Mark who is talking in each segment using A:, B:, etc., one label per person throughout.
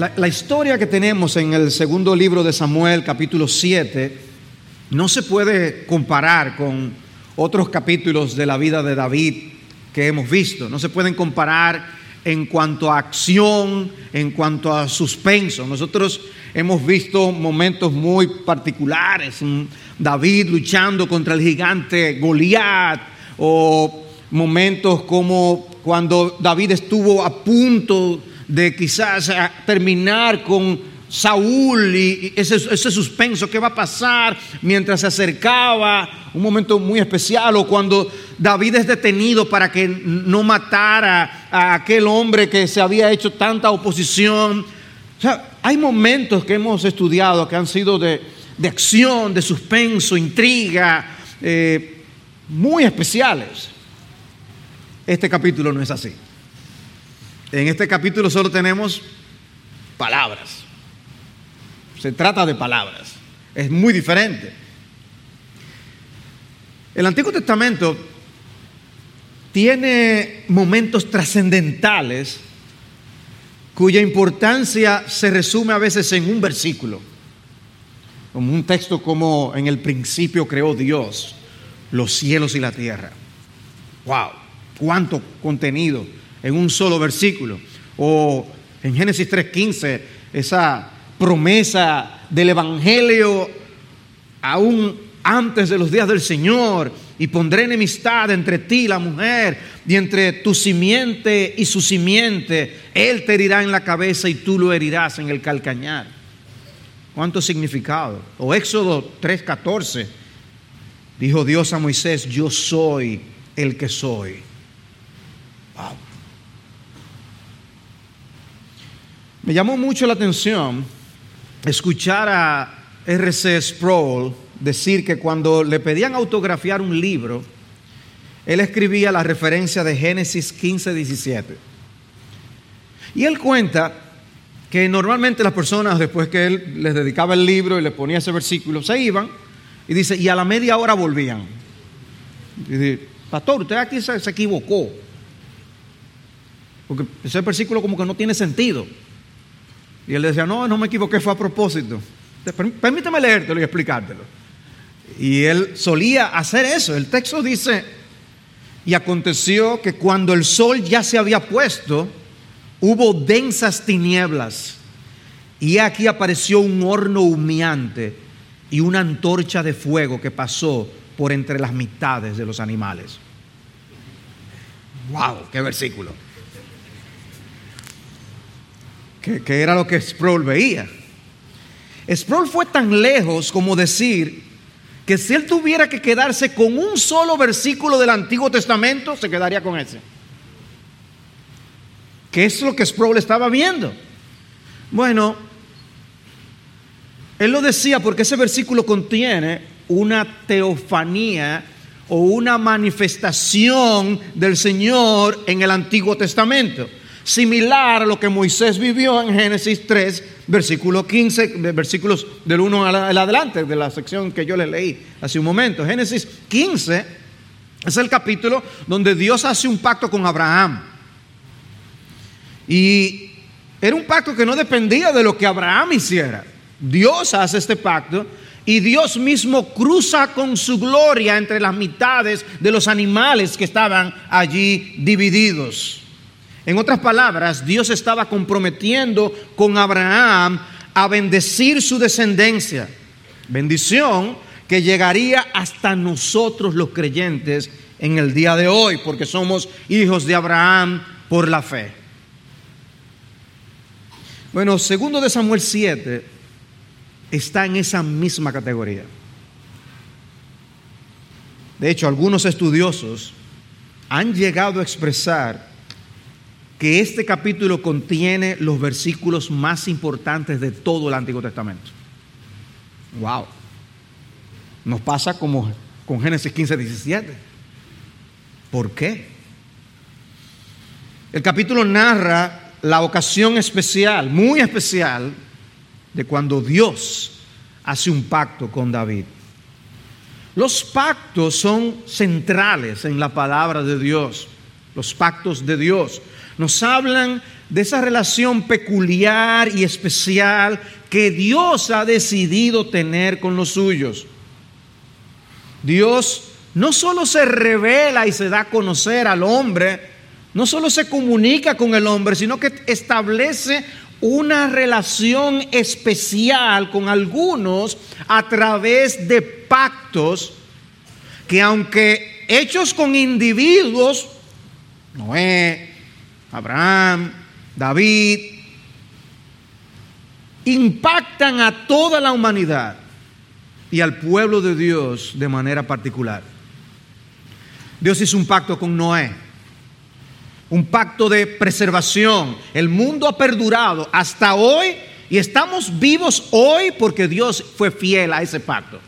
A: La, historia que tenemos en el segundo libro de Samuel, capítulo 7, no se puede comparar con otros capítulos de la vida de David que hemos visto. No se pueden comparar en cuanto a acción, en cuanto a suspenso. Nosotros hemos visto momentos muy particulares, David luchando contra el gigante Goliat, o momentos como cuando David estuvo a punto de quizás terminar con Saúl y ese, ese, suspenso, ¿qué va a pasar mientras se acercaba? Un momento muy especial, o cuando David es detenido para que no matara a aquel hombre que se había hecho tanta oposición. O sea, hay momentos que hemos estudiado que han sido de, de acción, de suspenso, intriga, eh, muy especiales. Este capítulo no es así. En este capítulo solo tenemos palabras se trata de palabras. Es muy diferente. El Antiguo Testamento tiene momentos trascendentales cuya importancia se resume a veces en un versículo, como un texto como en el principio creó Dios los cielos y la tierra. ¡Wow! ¿Cuánto contenido en un solo versículo? O en Génesis 3.15, esa promesa del Evangelio aún antes de los días del Señor, y pondré enemistad entre ti y la mujer, y entre tu simiente y su simiente. Él te herirá en la cabeza y tú lo herirás en el calcañar. ¿Cuánto significado? O Éxodo 3:14, dijo Dios a Moisés, yo soy el que soy. Me llamó mucho la atención escuchar a R.C. Sproul decir que cuando le pedían autografiar un libro, él escribía la referencia de Génesis 15, 17. Y él cuenta que normalmente las personas, después que él les dedicaba el libro y les ponía ese versículo, se iban y dice, y a la media hora volvían. Pastor, usted aquí se equivocó. Porque ese versículo como que no tiene sentido. Y él decía, no, no me equivoqué, fue a propósito. Permíteme leértelo y explicártelo. Y él solía hacer eso. El texto dice, y aconteció que cuando el sol ya se había puesto, hubo densas tinieblas. Y aquí apareció un horno humeante y una antorcha de fuego que pasó por entre las mitades de los animales. ¡Wow! ¡Qué versículo! Que, era lo que Sproul veía. Sproul fue tan lejos como decir que si él tuviera que quedarse con un solo versículo del Antiguo Testamento, se quedaría con ese. ¿Qué es lo que Sproul estaba viendo? Bueno, él lo decía porque ese versículo contiene una teofanía o una manifestación del Señor en el Antiguo Testamento similar a lo que Moisés vivió en Génesis 3, versículo 15, versículos del 1 al adelante, de la sección que yo le leí hace un momento. Génesis 15 es el capítulo donde Dios hace un pacto con Abraham. Y era un pacto que no dependía de lo que Abraham hiciera. Dios hace este pacto y Dios mismo cruza con su gloria entre las mitades de los animales que estaban allí divididos. En otras palabras, Dios estaba comprometiendo con Abraham a bendecir su descendencia. Bendición que llegaría hasta nosotros los creyentes en el día de hoy, porque somos hijos de Abraham por la fe. Bueno, segundo de Samuel 7 está en esa misma categoría. De hecho, algunos estudiosos han llegado a expresar que este capítulo contiene los versículos más importantes de todo el Antiguo Testamento. Wow. Nos pasa como con Génesis 15, 17. ¿Por qué? El capítulo narra la ocasión especial, muy especial, de cuando Dios hace un pacto con David. Los pactos son centrales en la palabra de Dios, los pactos de Dios. Nos hablan de esa relación peculiar y especial que Dios ha decidido tener con los suyos. Dios no solo se revela y se da a conocer al hombre, no solo se comunica con el hombre, sino que establece una relación especial con algunos a través de pactos que aunque hechos con individuos, Noé, Abraham, David, impactan a toda la humanidad y al pueblo de Dios de manera particular. Dios hizo un pacto con Noé, un pacto de preservación. El mundo ha perdurado hasta hoy y estamos vivos hoy porque Dios fue fiel a ese pacto.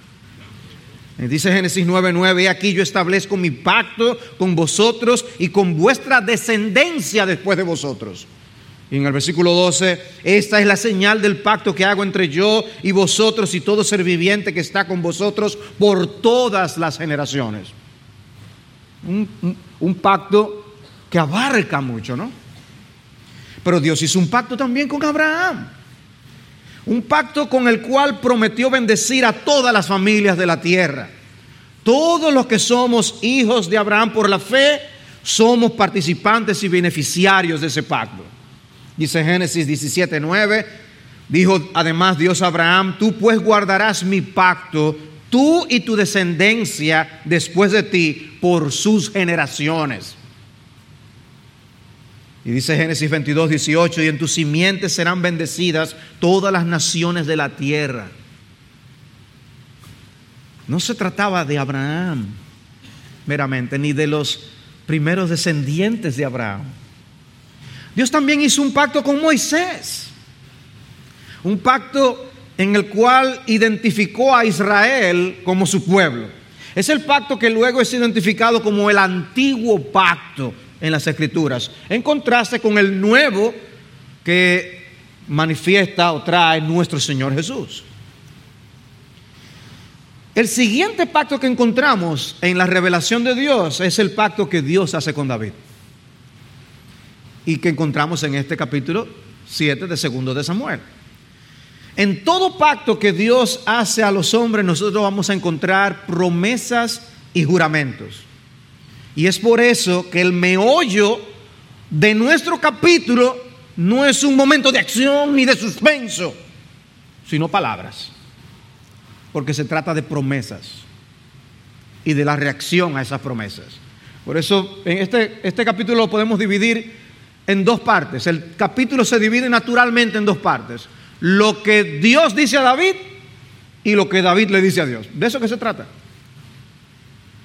A: Dice Génesis 9:9, aquí yo establezco mi pacto con vosotros y con vuestra descendencia después de vosotros. Y en el versículo 12, esta es la señal del pacto que hago entre yo y vosotros y todo ser viviente que está con vosotros por todas las generaciones. Un, un pacto que abarca mucho, ¿no? Pero Dios hizo un pacto también con Abraham. Un pacto con el cual prometió bendecir a todas las familias de la tierra. Todos los que somos hijos de Abraham por la fe, somos participantes y beneficiarios de ese pacto. Dice Génesis 17, 9, dijo además Dios a Abraham, tú pues guardarás mi pacto, tú y tu descendencia después de ti por sus generaciones. Y dice Génesis 22, 18, y en tus simientes serán bendecidas todas las naciones de la tierra. No se trataba de Abraham meramente, ni de los primeros descendientes de Abraham. Dios también hizo un pacto con Moisés, un pacto en el cual identificó a Israel como su pueblo. Es el pacto que luego es identificado como el antiguo pacto en las escrituras, en contraste con el nuevo que manifiesta o trae nuestro Señor Jesús. El siguiente pacto que encontramos en la revelación de Dios es el pacto que Dios hace con David y que encontramos en este capítulo 7 de segundo de Samuel. En todo pacto que Dios hace a los hombres, nosotros vamos a encontrar promesas y juramentos. Y es por eso que el meollo de nuestro capítulo no es un momento de acción ni de suspenso, sino palabras. Porque se trata de promesas y de la reacción a esas promesas. Por eso en este, este capítulo lo podemos dividir en dos partes. El capítulo se divide naturalmente en dos partes. Lo que Dios dice a David y lo que David le dice a Dios. De eso que se trata.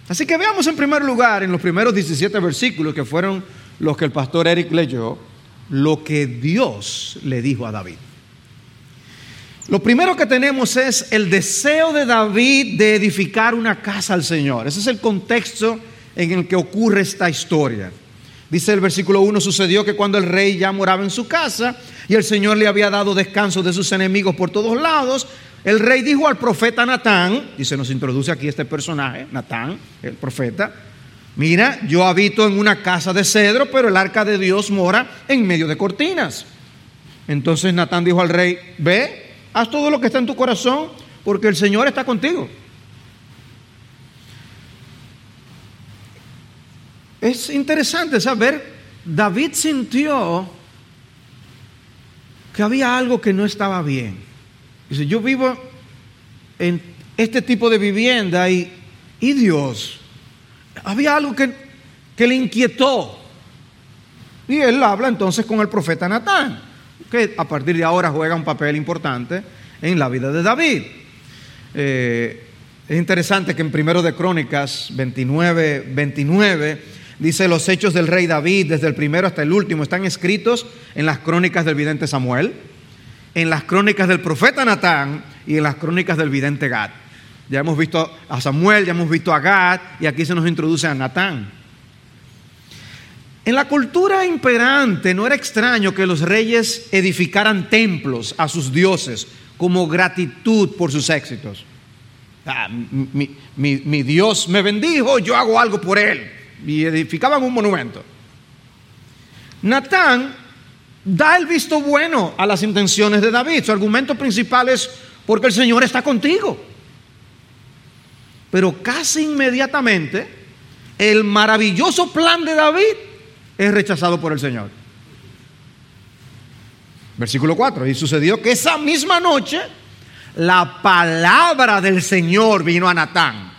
A: Así que veamos en primer lugar, en los primeros 17 versículos que fueron los que el pastor Eric leyó, lo que Dios le dijo a David. Lo primero que tenemos es el deseo de David de edificar una casa al Señor. Ese es el contexto en el que ocurre esta historia. Dice el versículo 1, sucedió que cuando el rey ya moraba en su casa y el Señor le había dado descanso de sus enemigos por todos lados, el rey dijo al profeta Natán, y se nos introduce aquí este personaje, Natán, el profeta, mira, yo habito en una casa de cedro, pero el arca de Dios mora en medio de cortinas. Entonces Natán dijo al rey, ve, haz todo lo que está en tu corazón, porque el Señor está contigo. Es interesante saber, David sintió que había algo que no estaba bien. Dice, yo vivo en este tipo de vivienda y, y Dios, había algo que, que le inquietó. Y él habla entonces con el profeta Natán, que a partir de ahora juega un papel importante en la vida de David. Eh, es interesante que en primero de Crónicas 29, 29 Dice, los hechos del rey David, desde el primero hasta el último, están escritos en las crónicas del vidente Samuel, en las crónicas del profeta Natán y en las crónicas del vidente Gad. Ya hemos visto a Samuel, ya hemos visto a Gad y aquí se nos introduce a Natán. En la cultura imperante no era extraño que los reyes edificaran templos a sus dioses como gratitud por sus éxitos. Ah, mi, mi Dios me bendijo, yo hago algo por él y edificaban un monumento. Natán da el visto bueno a las intenciones de David. Su argumento principal es porque el Señor está contigo. Pero casi inmediatamente el maravilloso plan de David es rechazado por el Señor. Versículo 4. Y sucedió que esa misma noche la palabra del Señor vino a Natán.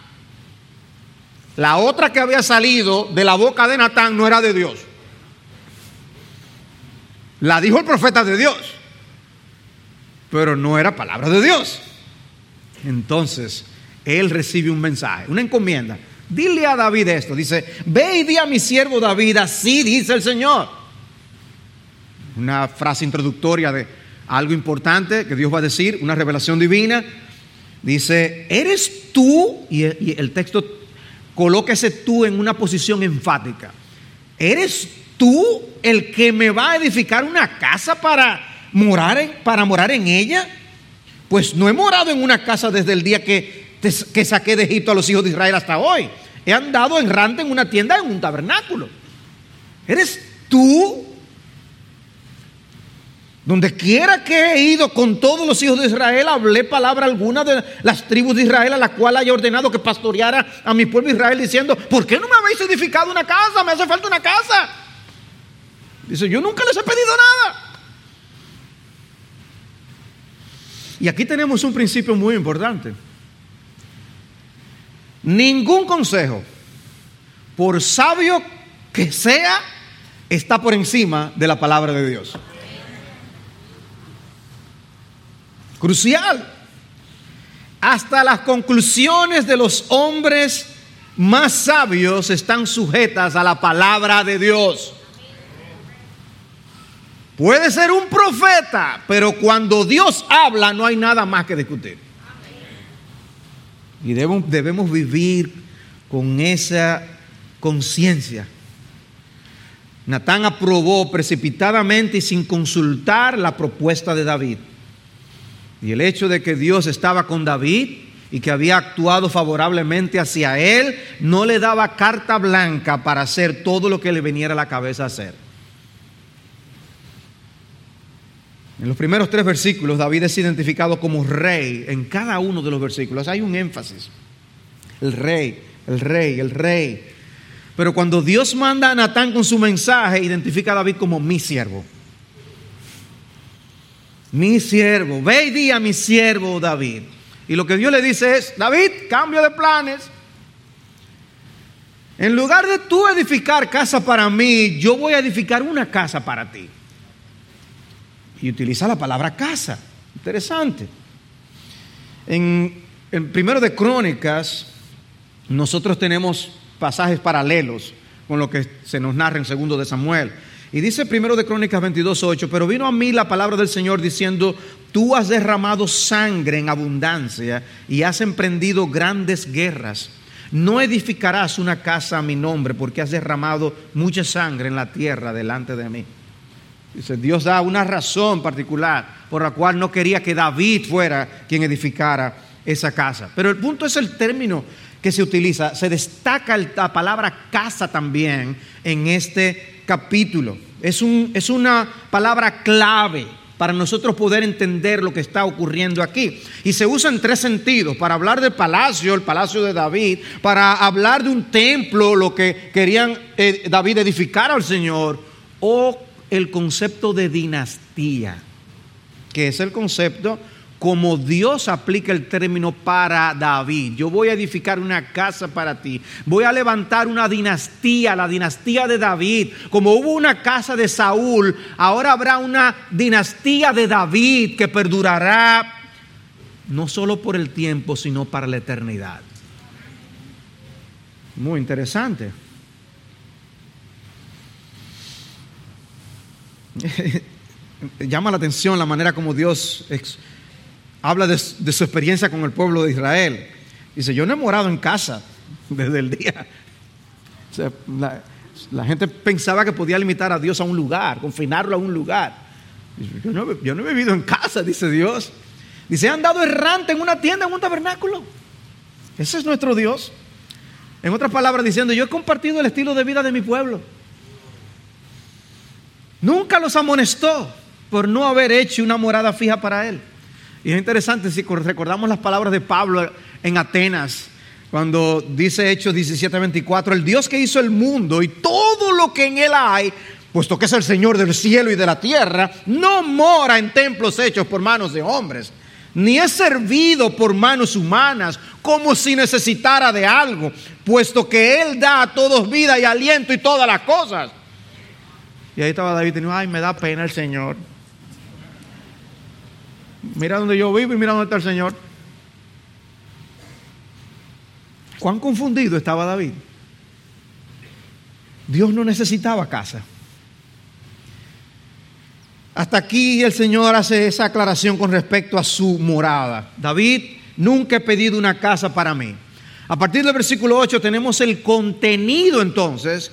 A: La otra que había salido de la boca de Natán no era de Dios. La dijo el profeta de Dios, pero no era palabra de Dios. Entonces, él recibe un mensaje, una encomienda. Dile a David esto, dice, ve y di a mi siervo David, así dice el Señor. Una frase introductoria de algo importante que Dios va a decir, una revelación divina. Dice, ¿eres tú? Y el texto coloca ese tú en una posición enfática. ¿Eres tú el que me va a edificar una casa para morar en, para morar en ella? Pues no he morado en una casa desde el día que, que saqué de Egipto a los hijos de Israel hasta hoy. He andado errante en una tienda, en un tabernáculo. ¿Eres tú? Donde quiera que he ido con todos los hijos de Israel, hablé palabra alguna de las tribus de Israel a la cual haya ordenado que pastoreara a mi pueblo Israel diciendo, ¿por qué no me habéis edificado una casa? Me hace falta una casa. Dice, yo nunca les he pedido nada. Y aquí tenemos un principio muy importante. Ningún consejo, por sabio que sea, está por encima de la palabra de Dios. Crucial. Hasta las conclusiones de los hombres más sabios están sujetas a la palabra de Dios. Puede ser un profeta, pero cuando Dios habla no hay nada más que discutir. Y debemos, vivir con esa conciencia. Natán aprobó precipitadamente y sin consultar la propuesta de David. Y el hecho de que Dios estaba con David y que había actuado favorablemente hacia él, no le daba carta blanca para hacer todo lo que le viniera a la cabeza hacer. En los primeros tres versículos, David es identificado como rey. En cada uno de los versículos hay un énfasis. El rey, el rey, el rey. Pero cuando Dios manda a Natán con su mensaje, identifica a David como mi siervo. Mi siervo. Ve y di a mi siervo David. Y lo que Dios le dice es, David, cambio de planes. En lugar de tú edificar casa para mí, yo voy a edificar una casa para ti y utiliza la palabra casa. Interesante. En el primero de Crónicas, nosotros tenemos pasajes paralelos con lo que se nos narra en segundo de Samuel. Y dice primero de Crónicas 22.8, pero vino a mí la palabra del Señor diciendo, tú has derramado sangre en abundancia y has emprendido grandes guerras. No edificarás una casa a mi nombre porque has derramado mucha sangre en la tierra delante de mí. Dios da una razón particular por la cual no quería que David fuera quien edificara esa casa. Pero el punto es el término que se utiliza. Se destaca la palabra casa también en este capítulo. Es una palabra clave para nosotros poder entender lo que está ocurriendo aquí. Y se usa en tres sentidos, para hablar del palacio, el palacio de David, para hablar de un templo, lo que querían eh, David edificar al Señor, o el concepto de dinastía, que es el concepto como Dios aplica el término para David. Yo voy a edificar una casa para ti. Voy a levantar una dinastía, la dinastía de David. Como hubo una casa de Saúl, ahora habrá una dinastía de David que perdurará no solo por el tiempo, sino para la eternidad. Muy interesante. llama la atención la manera como Dios habla de, su experiencia con el pueblo de Israel. Dice, yo no he morado en casa desde el día. la, gente pensaba que podía limitar a Dios a un lugar, confinarlo a un lugar. Yo no, yo no he vivido en casa, dice Dios. Dice, he andado errante en una tienda, en un tabernáculo. Ese es nuestro Dios. En otras palabras, diciendo, yo he compartido el estilo de vida de mi pueblo. Nunca los amonestó por no haber hecho una morada fija para él. Y es interesante si recordamos las palabras de Pablo en Atenas, cuando dice Hechos 17:24, el Dios que hizo el mundo y todo lo que en él hay, puesto que es el Señor del cielo y de la tierra, no mora en templos hechos por manos de hombres, ni es servido por manos humanas, como si necesitara de algo, puesto que Él da a todos vida y aliento y todas las cosas. Y ahí estaba David diciendo, ay, me da pena el Señor. Mira donde yo vivo y mira dónde está el Señor. ¿Cuán confundido estaba David? Dios no necesitaba casa. Hasta aquí el Señor hace esa aclaración con respecto a su morada. David, nunca he pedido una casa para mí. A partir del versículo 8 tenemos el contenido entonces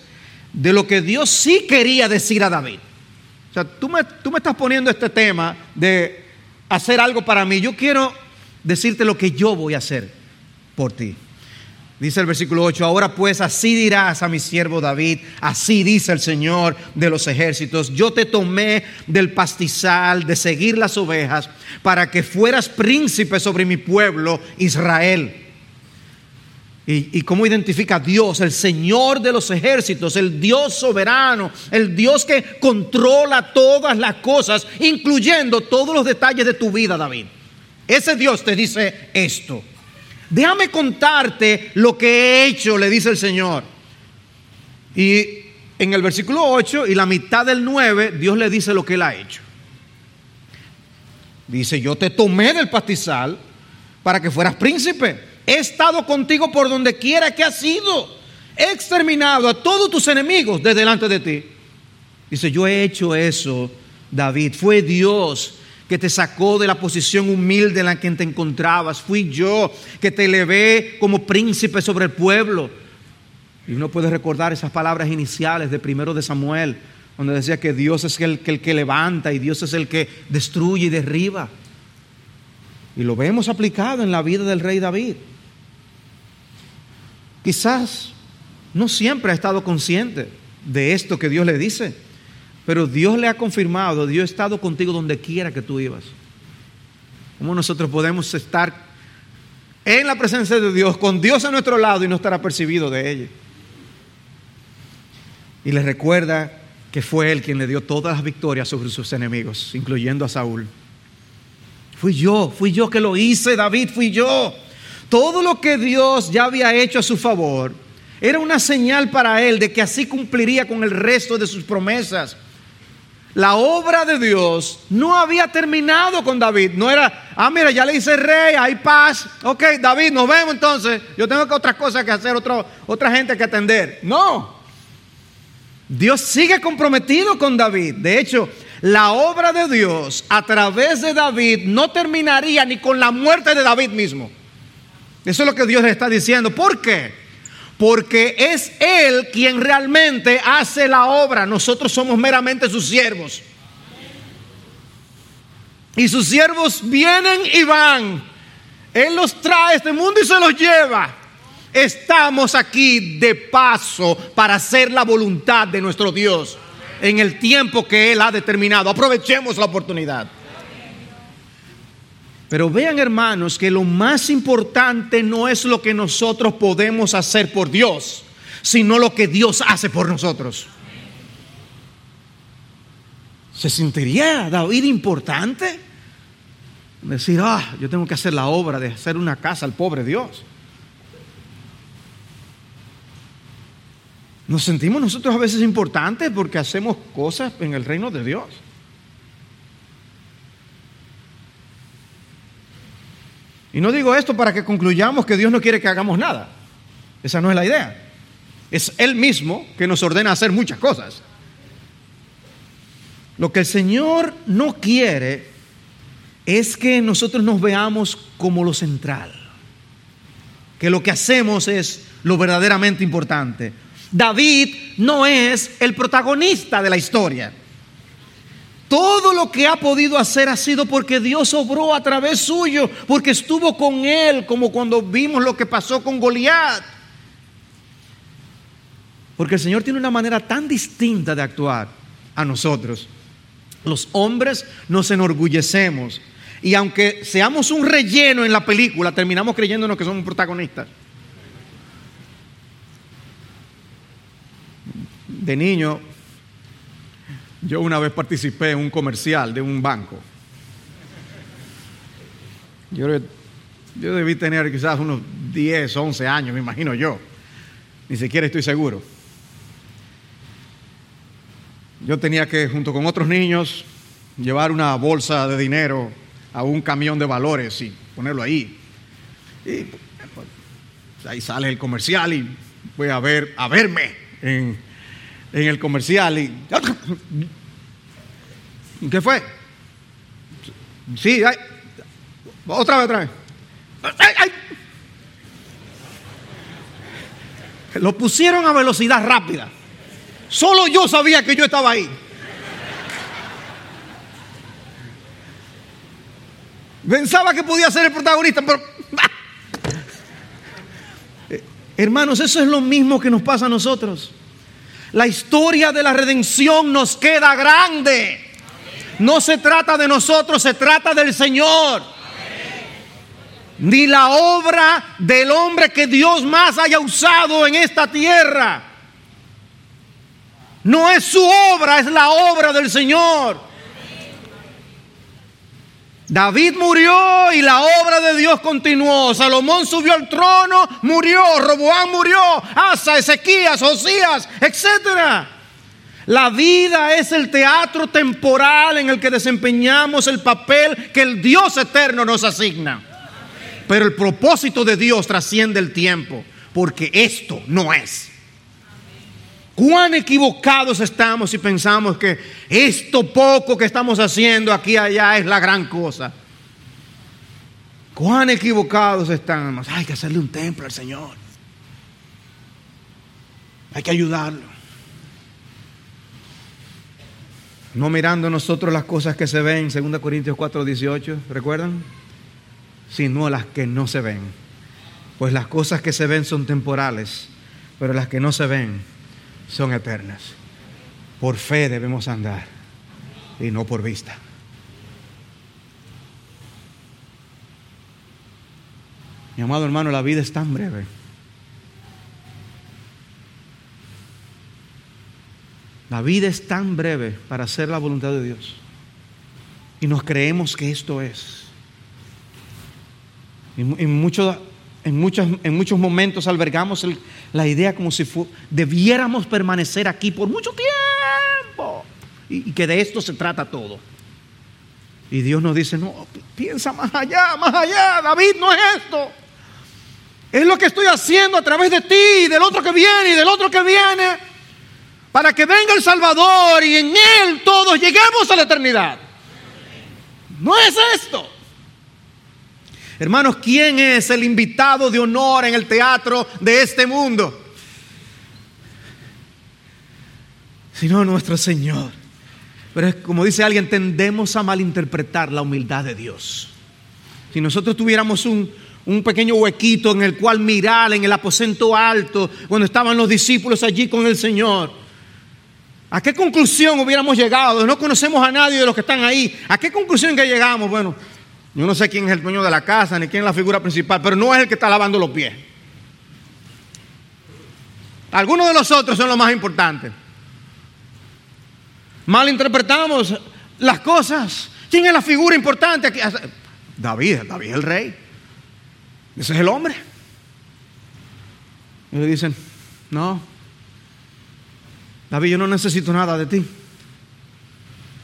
A: de lo que Dios sí quería decir a David. O sea, tú me, tú me estás poniendo este tema de hacer algo para mí. Yo quiero decirte lo que yo voy a hacer por ti. Dice el versículo 8, ahora pues así dirás a mi siervo David, así dice el Señor de los ejércitos, yo te tomé del pastizal de seguir las ovejas para que fueras príncipe sobre mi pueblo Israel. Y, cómo identifica a Dios, el Señor de los ejércitos, el Dios soberano, el Dios que controla todas las cosas, incluyendo todos los detalles de tu vida, David. Ese Dios te dice esto. Déjame contarte lo que he hecho, le dice el Señor. Y en el versículo 8 y la mitad del 9, Dios le dice lo que él ha hecho. Dice, yo te tomé del pastizal para que fueras príncipe. He estado contigo por donde quiera que has ido. He exterminado a todos tus enemigos de delante de ti. Dice, yo he hecho eso, David. Fue Dios que te sacó de la posición humilde en la que te encontrabas. Fui yo que te elevé como príncipe sobre el pueblo. Y uno puede recordar esas palabras iniciales de primero de Samuel, donde decía que Dios es el que levanta y Dios es el que destruye y derriba. Y lo vemos aplicado en la vida del rey David. Quizás no siempre ha estado consciente de esto que Dios le dice. Pero Dios le ha confirmado, Dios ha estado contigo donde quiera que tú ibas. ¿Cómo nosotros podemos estar en la presencia de Dios, con Dios a nuestro lado y no estar apercibido de ella? Y le recuerda que fue Él quien le dio todas las victorias sobre sus enemigos, incluyendo a Saúl. Fui yo, fui yo que lo hice, David, fui yo. Todo lo que Dios ya había hecho a su favor era una señal para él de que así cumpliría con el resto de sus promesas la obra de Dios no había terminado con David. No era, ah, mira, ya le hice rey, hay paz. Ok, David, nos vemos entonces. Yo tengo otras cosas que hacer, otra gente que atender. No. Dios sigue comprometido con David. De hecho, la obra de Dios a través de David no terminaría ni con la muerte de David mismo. Eso es lo que Dios le está diciendo. ¿Por qué? porque es Él quien realmente hace la obra. Nosotros somos meramente sus siervos. Y sus siervos vienen y van. Él los trae a este mundo y se los lleva. Estamos aquí de paso para hacer la voluntad de nuestro Dios en el tiempo que Él ha determinado. Aprovechemos la oportunidad. Pero vean hermanos que lo más importante no es lo que nosotros podemos hacer por Dios, sino lo que Dios hace por nosotros. ¿Se sentiría David importante? Decir, ah, yo tengo que hacer la obra de hacer una casa al pobre Dios. Nos sentimos nosotros a veces importantes porque hacemos cosas en el reino de Dios. Y no digo esto para que concluyamos que Dios no quiere que hagamos nada. Esa no es la idea. Es Él mismo que nos ordena hacer muchas cosas. Lo que el Señor no quiere es que nosotros nos veamos como lo central. Que lo que hacemos es lo verdaderamente importante. David no es el protagonista de la historia. Todo lo que ha podido hacer ha sido porque Dios obró a través suyo, porque estuvo con él, como cuando vimos lo que pasó con Goliat. Porque el Señor tiene una manera tan distinta de actuar a nosotros. Los hombres nos enorgullecemos y aunque seamos un relleno en la película, terminamos creyéndonos que somos protagonistas. De niño, yo una vez participé en un comercial de un banco. Yo, debí tener quizás unos 10, 11 años, me imagino yo. Ni siquiera estoy seguro. Yo tenía que, junto con otros niños, llevar una bolsa de dinero a un camión de valores y ponerlo ahí. Y pues, ahí sale el comercial y voy a ver, a verme en, el comercial y ¿qué fue? Sí, otra vez, otra vez. Lo pusieron a velocidad rápida. Solo yo sabía que yo estaba ahí. Pensaba que podía ser el protagonista, pero... Eh, hermanos, eso es lo mismo que nos pasa a nosotros. La historia de la redención nos queda grande. No se trata de nosotros, se trata del Señor. Ni la obra del hombre que Dios más haya usado en esta tierra. No es su obra, es la obra del Señor. David murió y la obra de Dios continuó. Salomón subió al trono, murió. Roboán murió. Asa, Ezequías, Josías, etc. La vida es el teatro temporal en el que desempeñamos el papel que el Dios eterno nos asigna. Pero el propósito de Dios trasciende el tiempo, porque esto no es. Cuán equivocados estamos si pensamos que esto poco que estamos haciendo aquí y allá es la gran cosa. Cuán equivocados estamos. Hay que hacerle un templo al Señor. Hay que ayudarlo. No mirando nosotros las cosas que se ven, 2 Corintios 4, 18, ¿recuerdan? Sino las que no se ven. Pues las cosas que se ven son temporales, pero las que no se ven son eternas. Por fe debemos andar y no por vista. Mi amado hermano, la vida es tan breve. La vida es tan breve para hacer la voluntad de Dios. Y nos creemos que esto es. En, muchos en, muchos, en muchos momentos albergamos la idea como si debiéramos permanecer aquí por mucho tiempo y, y que de esto se trata todo. Y Dios nos dice, no, piensa más allá, más allá, David, no es esto. Es lo que estoy haciendo a través de ti y del otro que viene y del otro que viene, para que venga el Salvador y en Él todos lleguemos a la eternidad. No es esto. Hermanos, ¿quién es el invitado de honor en el teatro de este mundo? Sino nuestro Señor. Pero como dice alguien, tendemos a malinterpretar la humildad de Dios. Si nosotros tuviéramos un, un pequeño huequito en el cual mirar en el aposento alto, cuando estaban los discípulos allí con el Señor, ¿a qué conclusión hubiéramos llegado? No conocemos a nadie de los que están ahí. ¿A qué conclusión que llegamos? Bueno, yo no sé quién es el dueño de la casa ni quién es la figura principal, pero no es el que está lavando los pies. Algunos de los otros son los más importantes. Malinterpretamos las cosas. ¿Quién es la figura importante aquí? David, David es el rey. Ese es el hombre. Y le dicen, no, David, yo no necesito nada de ti.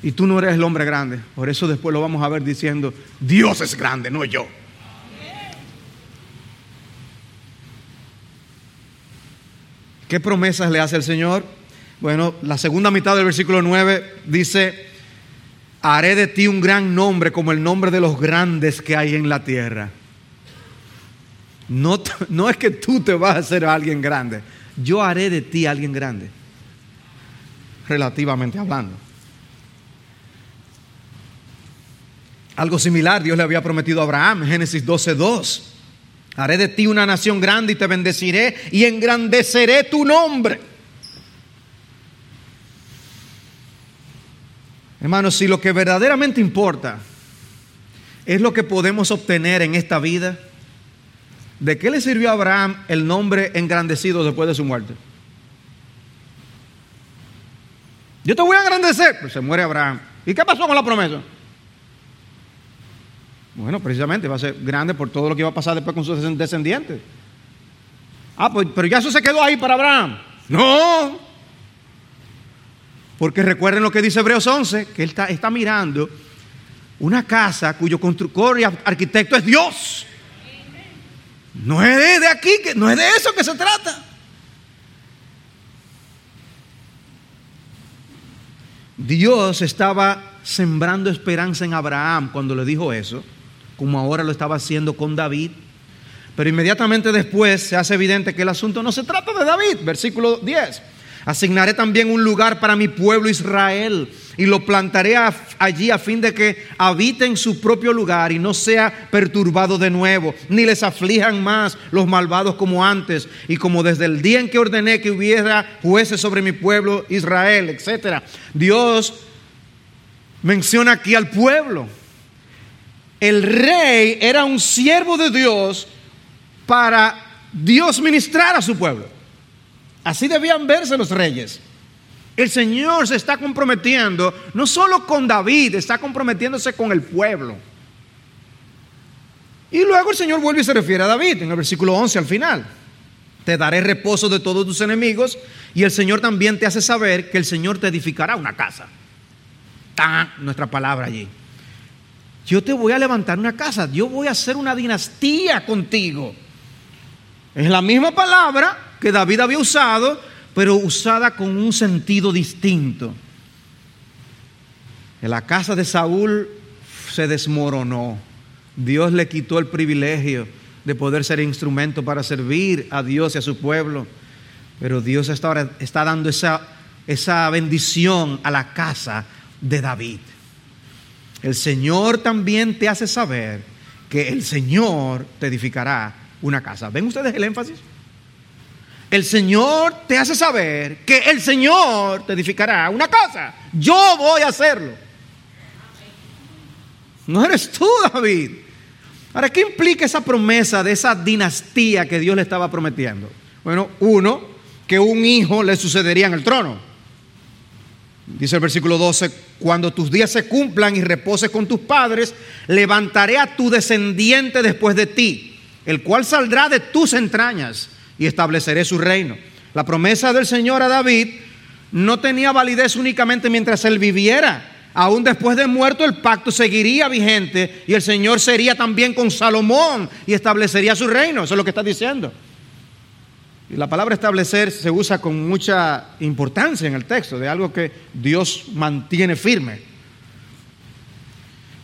A: Y tú no eres el hombre grande. Por eso después lo vamos a ver diciendo, Dios es grande, no yo. ¿Qué promesas le hace el Señor? Bueno, la segunda mitad del versículo 9 dice, haré de ti un gran nombre como el nombre de los grandes que hay en la tierra. No, no es que tú te vas a hacer alguien grande, yo haré de ti alguien grande, relativamente hablando. Algo similar Dios le había prometido a Abraham, Génesis 12:2. Haré de ti una nación grande y te bendeciré y engrandeceré tu nombre. Hermanos, si lo que verdaderamente importa es lo que podemos obtener en esta vida, ¿de qué le sirvió a Abraham el nombre engrandecido después de su muerte? Yo te voy a engrandecer, pero se muere Abraham. ¿Y qué pasó con la promesa? Bueno, precisamente va a ser grande por todo lo que va a pasar después con sus descendientes. Ah, pues, pero ya eso se quedó ahí para Abraham. No. Porque recuerden lo que dice Hebreos 11, que él está, mirando una casa cuyo constructor y arquitecto es Dios. No es de aquí, no es de eso que se trata. Dios estaba sembrando esperanza en Abraham cuando le dijo eso, como ahora lo estaba haciendo con David. Pero inmediatamente después se hace evidente que el asunto no se trata de David, versículo 10. Asignaré también un lugar para mi pueblo Israel y lo plantaré allí a fin de que habite en su propio lugar y no sea perturbado de nuevo, ni les aflijan más los malvados como antes y como desde el día en que ordené que hubiera jueces sobre mi pueblo Israel, etc. Dios menciona aquí al pueblo. El rey era un siervo de Dios para Dios ministrar a su pueblo. Así debían verse los reyes. El Señor se está comprometiendo no solo con David, está comprometiéndose con el pueblo. Y luego el Señor vuelve y se refiere a David en el versículo 11 al final. Te daré reposo de todos tus enemigos y el Señor también te hace saber que el Señor te edificará una casa. Está nuestra palabra allí. Yo te voy a levantar una casa, yo voy a hacer una dinastía contigo. Es la misma palabra que David había usado, pero usada con un sentido distinto. En la casa de Saúl se desmoronó. Dios le quitó el privilegio de poder ser instrumento para servir a Dios y a su pueblo. Pero Dios está, dando esa bendición a la casa de David. El Señor también te hace saber que el Señor te edificará una casa. ¿Ven ustedes el énfasis? el Señor te hace saber que el Señor te edificará una casa. Yo voy a hacerlo. No eres tú, David. Ahora, ¿qué implica esa promesa de esa dinastía que Dios le estaba prometiendo? Bueno, uno, que un hijo le sucedería en el trono. Dice el versículo 12, cuando tus días se cumplan y reposes con tus padres, levantaré a tu descendiente después de ti, el cual saldrá de tus entrañas y estableceré su reino. La promesa del Señor a David no tenía validez únicamente mientras él viviera. Aún después de muerto el pacto seguiría vigente y el Señor sería también con Salomón y establecería su reino. Eso es lo que está diciendo. La palabra establecer se usa con mucha importancia en el texto, de algo que Dios mantiene firme.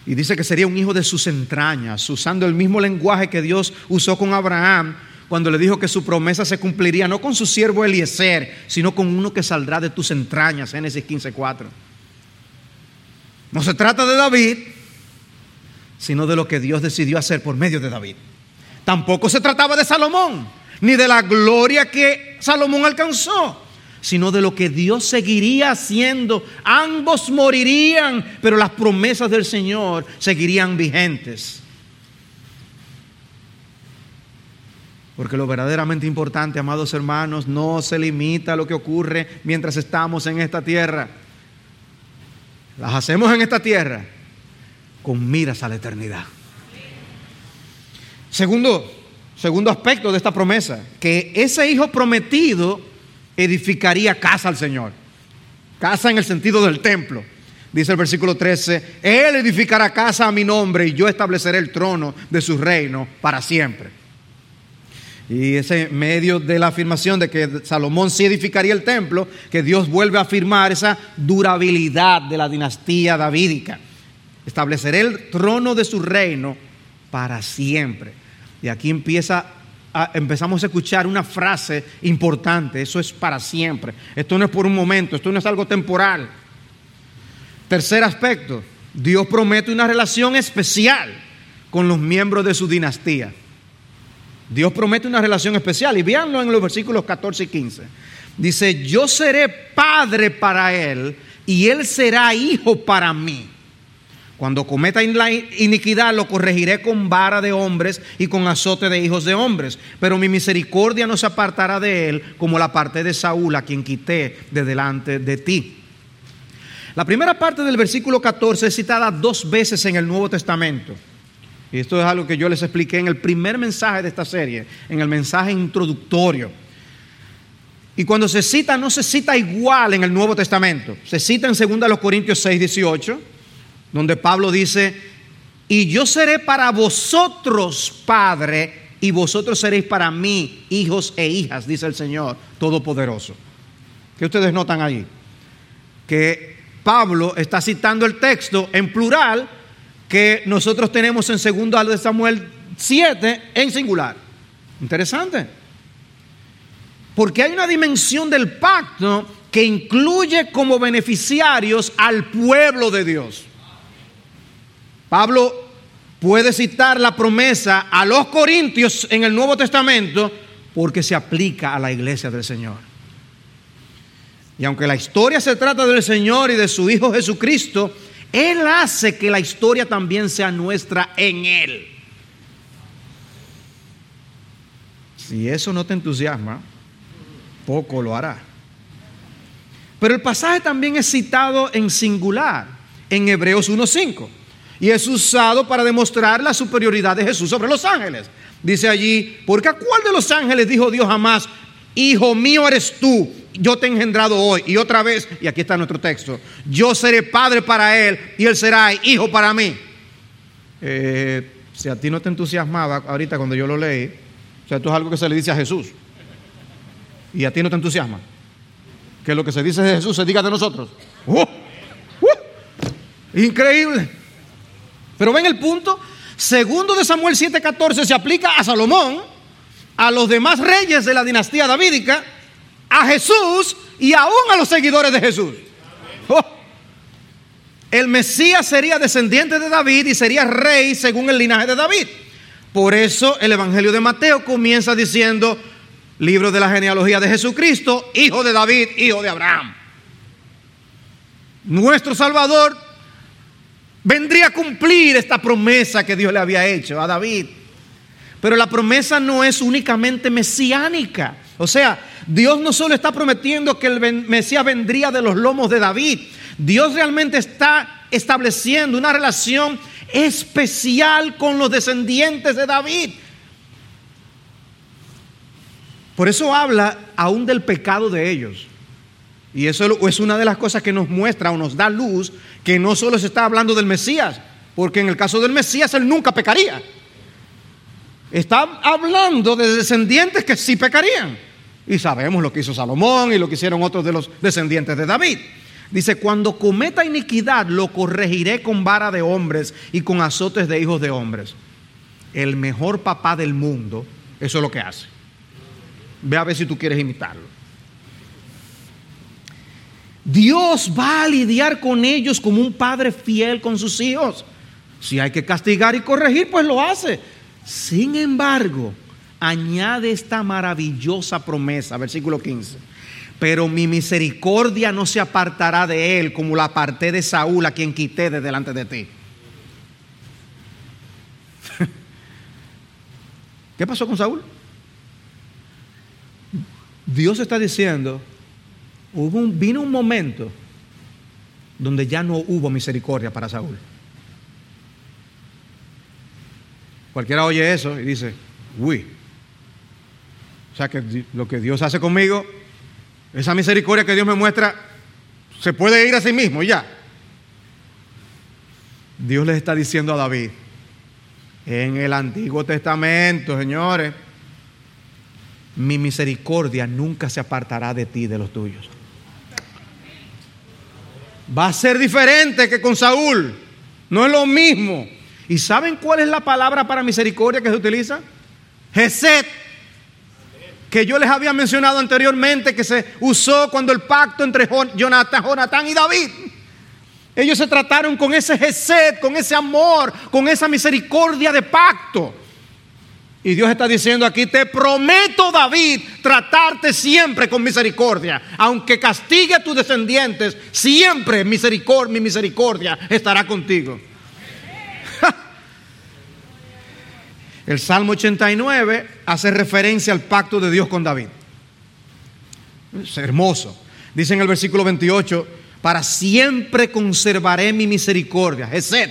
A: Y dice que sería un hijo de sus entrañas, usando el mismo lenguaje que Dios usó con Abraham cuando le dijo que su promesa se cumpliría no con su siervo Eliezer, sino con uno que saldrá de tus entrañas, Génesis 15:4. No se trata de David, sino de lo que Dios decidió hacer por medio de David. Tampoco se trataba de Salomón, ni de la gloria que Salomón alcanzó, sino de lo que Dios seguiría haciendo. Ambos morirían, pero las promesas del Señor seguirían vigentes. Porque lo verdaderamente importante, amados hermanos, no se limita a lo que ocurre mientras estamos en esta tierra. Las hacemos en esta tierra con miras a la eternidad. Segundo, segundo aspecto de esta promesa, que ese hijo prometido edificaría casa al Señor. Casa en el sentido del templo. Dice el versículo 13, Él edificará casa a mi nombre y yo estableceré el trono de su reino para siempre. Y ese medio de la afirmación de que Salomón sí edificaría el templo, que Dios vuelve a afirmar esa durabilidad de la dinastía davídica. Estableceré el trono de su reino para siempre. Y aquí empieza empezamos a escuchar una frase importante, eso es para siempre. Esto no es por un momento, esto no es algo temporal. Tercer aspecto, Dios promete una relación especial con los miembros de su dinastía. Dios promete una relación especial y véanlo en los versículos 14 y 15. Dice, yo seré padre para él y él será hijo para mí. Cuando cometa iniquidad lo corregiré con vara de hombres y con azote de hijos de hombres. Pero mi misericordia no se apartará de él como la parte de Saúl, a quien quité de delante de ti. La primera parte del versículo 14 es citada dos veces en el Nuevo Testamento. Y esto es algo que yo les expliqué en el primer mensaje de esta serie, en el mensaje introductorio. Y cuando se cita, no se cita igual en el Nuevo Testamento. Se cita en 2 Corintios 6, 18 donde Pablo dice, y yo seré para vosotros padre, y vosotros seréis para mí hijos e hijas, dice el Señor Todopoderoso. ¿Qué ustedes notan ahí? Que Pablo está citando el texto en plural que nosotros tenemos en 2 de Samuel 7 en singular. Interesante. Porque hay una dimensión del pacto que incluye como beneficiarios al pueblo de Dios. Pablo puede citar la promesa a los corintios en el Nuevo Testamento porque se aplica a la iglesia del Señor. Y aunque la historia se trata del Señor y de su Hijo Jesucristo, Él hace que la historia también sea nuestra en Él. Si eso no te entusiasma, poco lo hará. Pero el pasaje también es citado en singular en Hebreos 1.5 y es usado para demostrar la superioridad de Jesús sobre los ángeles. Dice allí, porque a cuál de los ángeles dijo Dios jamás, Hijo mío eres tú, yo te he engendrado hoy. Y otra vez, y aquí está nuestro texto, yo seré padre para él y él será hijo para mí. Eh, si a ti no te entusiasmaba ahorita cuando yo lo leí, o sea, esto es algo que se le dice a Jesús. Y a ti no te entusiasma. Que lo que se dice de Jesús se diga de nosotros. ¡Uh! ¡Uh! Increíble. Pero ven el punto. Segundo de Samuel 7:14 se aplica a Salomón, a los demás reyes de la dinastía davídica, a Jesús y aún a los seguidores de Jesús. Oh. El Mesías sería descendiente de David y sería rey según el linaje de David. Por eso el Evangelio de Mateo comienza diciendo, libro de la genealogía de Jesucristo, hijo de David, hijo de Abraham. Nuestro Salvador vendría a cumplir esta promesa que Dios le había hecho a David. Pero la promesa no es únicamente mesiánica. O sea, Dios no solo está prometiendo que el Mesías vendría de los lomos de David. Dios realmente está estableciendo una relación especial con los descendientes de David. Por eso habla aún del pecado de ellos. Y eso es una de las cosas que nos muestra o nos da luz que no solo se está hablando del Mesías, porque en el caso del Mesías él nunca pecaría. Está hablando de descendientes que sí pecarían. Y sabemos lo que hizo Salomón y lo que hicieron otros de los descendientes de David. Dice, cuando cometa iniquidad lo corregiré con vara de hombres y con azotes de hijos de hombres. El mejor papá del mundo, eso es lo que hace. Ve a ver si tú quieres imitarlo. Dios va a lidiar con ellos como un padre fiel con sus hijos. Si hay que castigar y corregir, pues lo hace. Sin embargo, añade esta maravillosa promesa, versículo 15. Pero mi misericordia no se apartará de él como la aparté de Saúl, a quien quité de delante de ti. ¿Qué pasó con Saúl? Dios está diciendo, vino un momento donde ya no hubo misericordia para Saúl. Cualquiera oye eso y dice, uy, o sea que lo que Dios hace conmigo, esa misericordia que Dios me muestra, se puede ir a sí mismo ya. Dios les está diciendo a David, en el Antiguo Testamento, señores, mi misericordia nunca se apartará de ti, de los tuyos va a ser diferente que con Saúl. No es lo mismo. ¿Y saben cuál es la palabra para misericordia que se utiliza? Geset. Que yo les había mencionado anteriormente que se usó cuando el pacto entre Jonathan y David. Ellos se trataron con ese Geset, con ese amor, con esa misericordia de pacto. Y Dios está diciendo aquí, te prometo David tratarte siempre con misericordia. Aunque castigue a tus descendientes, siempre misericordia, mi misericordia estará contigo. El Salmo 89 hace referencia al pacto de Dios con David. Es hermoso. Dice en el versículo 28, para siempre conservaré mi misericordia, Gesed,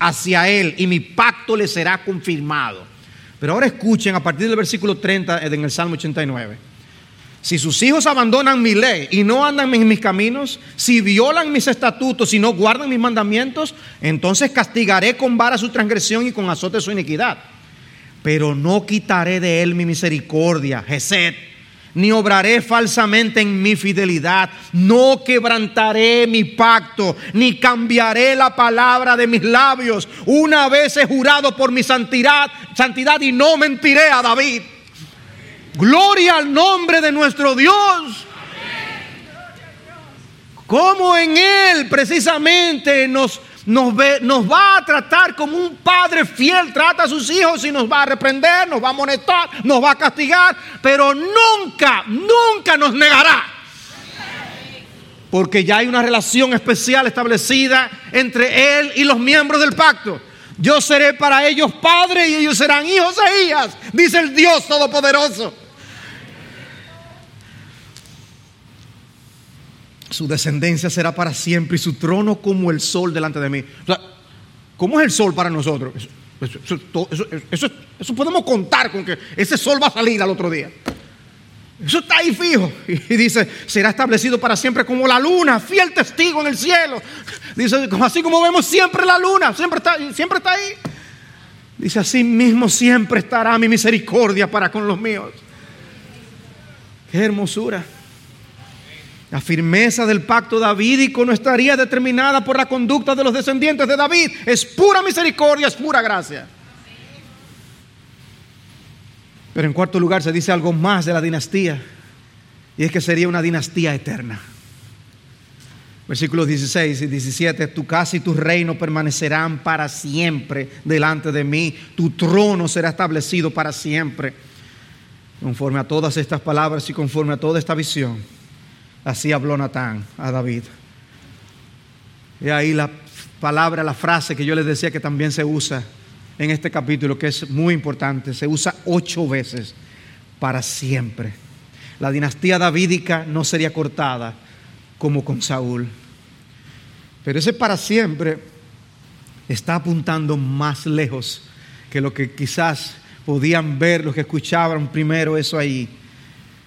A: hacia él, y mi pacto le será confirmado. Pero ahora escuchen a partir del versículo 30 en el Salmo 89. Si sus hijos abandonan mi ley y no andan en mis caminos, si violan mis estatutos y no guardan mis mandamientos, entonces castigaré con vara su transgresión y con azote su iniquidad. Pero no quitaré de él mi misericordia, Gesed ni obraré falsamente en mi fidelidad, no quebrantaré mi pacto, ni cambiaré la palabra de mis labios. Una vez he jurado por mi santidad, santidad y no mentiré a David. Gloria al nombre de nuestro Dios. Como en Él precisamente nos nos, nos va a tratar como un padre fiel trata a sus hijos y nos va a reprender, nos va a amonestar, nos va a castigar, pero nunca, nunca nos negará. Porque ya hay una relación especial establecida entre Él y los miembros del pacto. Yo seré para ellos padre y ellos serán hijos e hijas, dice el Dios Todopoderoso. Su descendencia será para siempre y su trono como el sol delante de mí. ¿Cómo es el sol para nosotros? Eso, podemos contar con que ese sol va a salir al otro día. Eso está ahí fijo. Y dice, será establecido para siempre como la luna, fiel testigo en el cielo. Dice, así como vemos siempre la luna, siempre está, siempre está ahí. Dice, así mismo siempre estará mi misericordia para con los míos. Qué hermosura. La firmeza del pacto davídico no estaría determinada por la conducta de los descendientes de David. Es pura misericordia, es pura gracia. Pero en cuarto lugar se dice algo más de la dinastía. Y es que sería una dinastía eterna. Versículos 16 y 17, tu casa y tu reino permanecerán para siempre delante de mí, tu trono será establecido para siempre. Conforme a todas estas palabras y conforme a toda esta visión, Así habló Natán a David. Y ahí la palabra, la frase que yo les decía que también se usa en este capítulo, que es muy importante, se usa ocho veces para siempre. La dinastía davídica no sería cortada como con Saúl. Pero ese para siempre está apuntando más lejos que lo que quizás podían ver los que escuchaban primero eso ahí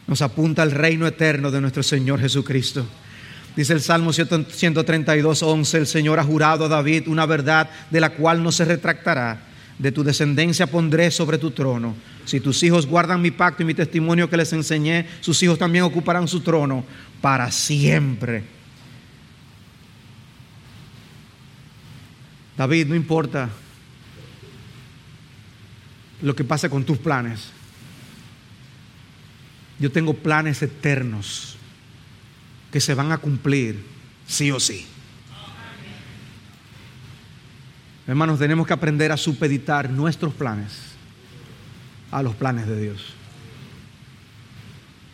A: nos apunta al reino eterno de nuestro Señor Jesucristo. Dice el Salmo 132, 11, el Señor ha jurado a David una verdad de la cual no se retractará. De tu descendencia pondré sobre tu trono. Si tus hijos guardan mi pacto y mi testimonio que les enseñé, sus hijos también ocuparán su trono para siempre. David, no importa lo que pase con tus planes. Yo tengo planes eternos que se van a cumplir sí o sí. Hermanos, tenemos que aprender a supeditar nuestros planes a los planes de Dios.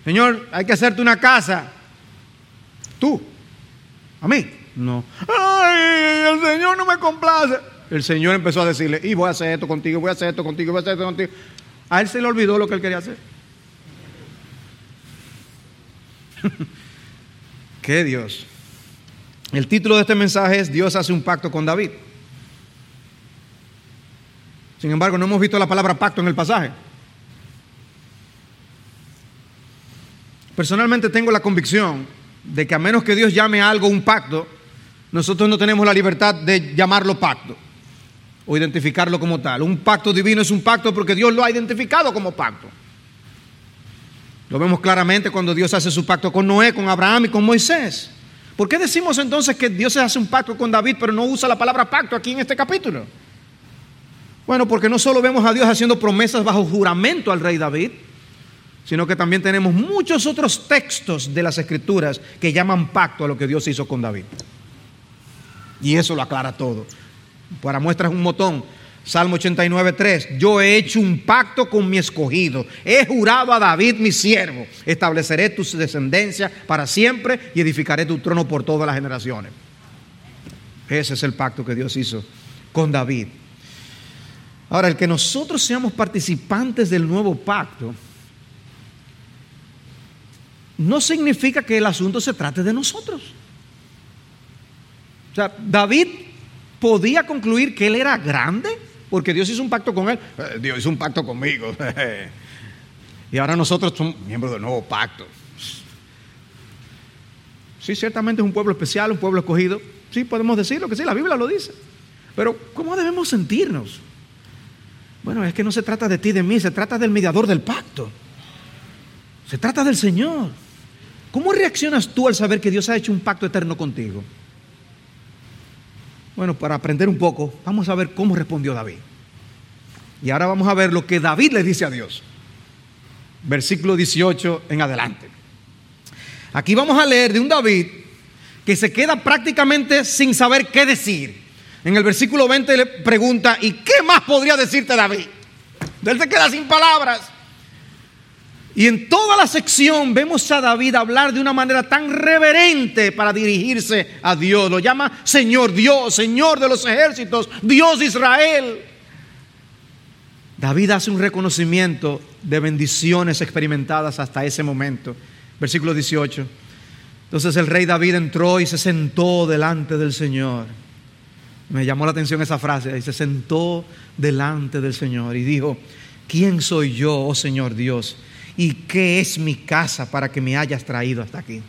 A: Señor, hay que hacerte una casa. Tú. A mí. No. Ay, el Señor no me complace. El Señor empezó a decirle, y voy a hacer esto contigo, voy a hacer esto contigo, voy a hacer esto contigo. A él se le olvidó lo que él quería hacer. ¿Qué Dios? El título de este mensaje es Dios hace un pacto con David. Sin embargo, no hemos visto la palabra pacto en el pasaje. Personalmente tengo la convicción de que a menos que Dios llame a algo un pacto, nosotros no tenemos la libertad de llamarlo pacto o identificarlo como tal. Un pacto divino es un pacto porque Dios lo ha identificado como pacto. Lo vemos claramente cuando Dios hace su pacto con Noé, con Abraham y con Moisés. ¿Por qué decimos entonces que Dios hace un pacto con David, pero no usa la palabra pacto aquí en este capítulo? Bueno, porque no solo vemos a Dios haciendo promesas bajo juramento al rey David, sino que también tenemos muchos otros textos de las escrituras que llaman pacto a lo que Dios hizo con David. Y eso lo aclara todo. Para muestras un botón, Salmo 89, 3. Yo he hecho un pacto con mi escogido. He jurado a David, mi siervo. Estableceré tu descendencia para siempre y edificaré tu trono por todas las generaciones. Ese es el pacto que Dios hizo con David. Ahora, el que nosotros seamos participantes del nuevo pacto no significa que el asunto se trate de nosotros. O sea, David podía concluir que él era grande porque Dios hizo un pacto con él. Eh, Dios hizo un pacto conmigo. y ahora nosotros somos miembros del nuevo pacto. Sí, ciertamente es un pueblo especial, un pueblo escogido. Sí, podemos decirlo que sí, la Biblia lo dice. Pero ¿cómo debemos sentirnos? Bueno, es que no se trata de ti, de mí, se trata del mediador del pacto. Se trata del Señor. ¿Cómo reaccionas tú al saber que Dios ha hecho un pacto eterno contigo? Bueno, para aprender un poco, vamos a ver cómo respondió David. Y ahora vamos a ver lo que David le dice a Dios. Versículo 18 en adelante. Aquí vamos a leer de un David que se queda prácticamente sin saber qué decir. En el versículo 20 le pregunta, ¿y qué más podría decirte David? Él se queda sin palabras. Y en toda la sección vemos a David hablar de una manera tan reverente para dirigirse a Dios. Lo llama Señor Dios, Señor de los ejércitos, Dios Israel. David hace un reconocimiento de bendiciones experimentadas hasta ese momento. Versículo 18. Entonces el rey David entró y se sentó delante del Señor. Me llamó la atención esa frase. Y se sentó delante del Señor y dijo, ¿quién soy yo, oh Señor Dios? ¿Y qué es mi casa para que me hayas traído hasta aquí?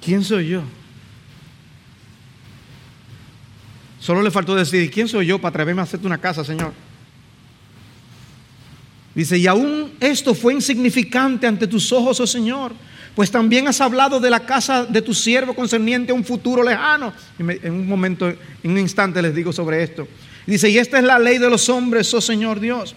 A: ¿Quién soy yo? Solo le faltó decir, ¿quién soy yo para atreverme a hacerte una casa, Señor? Dice, y aún esto fue insignificante ante tus ojos, oh Señor, pues también has hablado de la casa de tu siervo concerniente a un futuro lejano. En un momento, en un instante les digo sobre esto. Dice, y esta es la ley de los hombres, oh Señor Dios.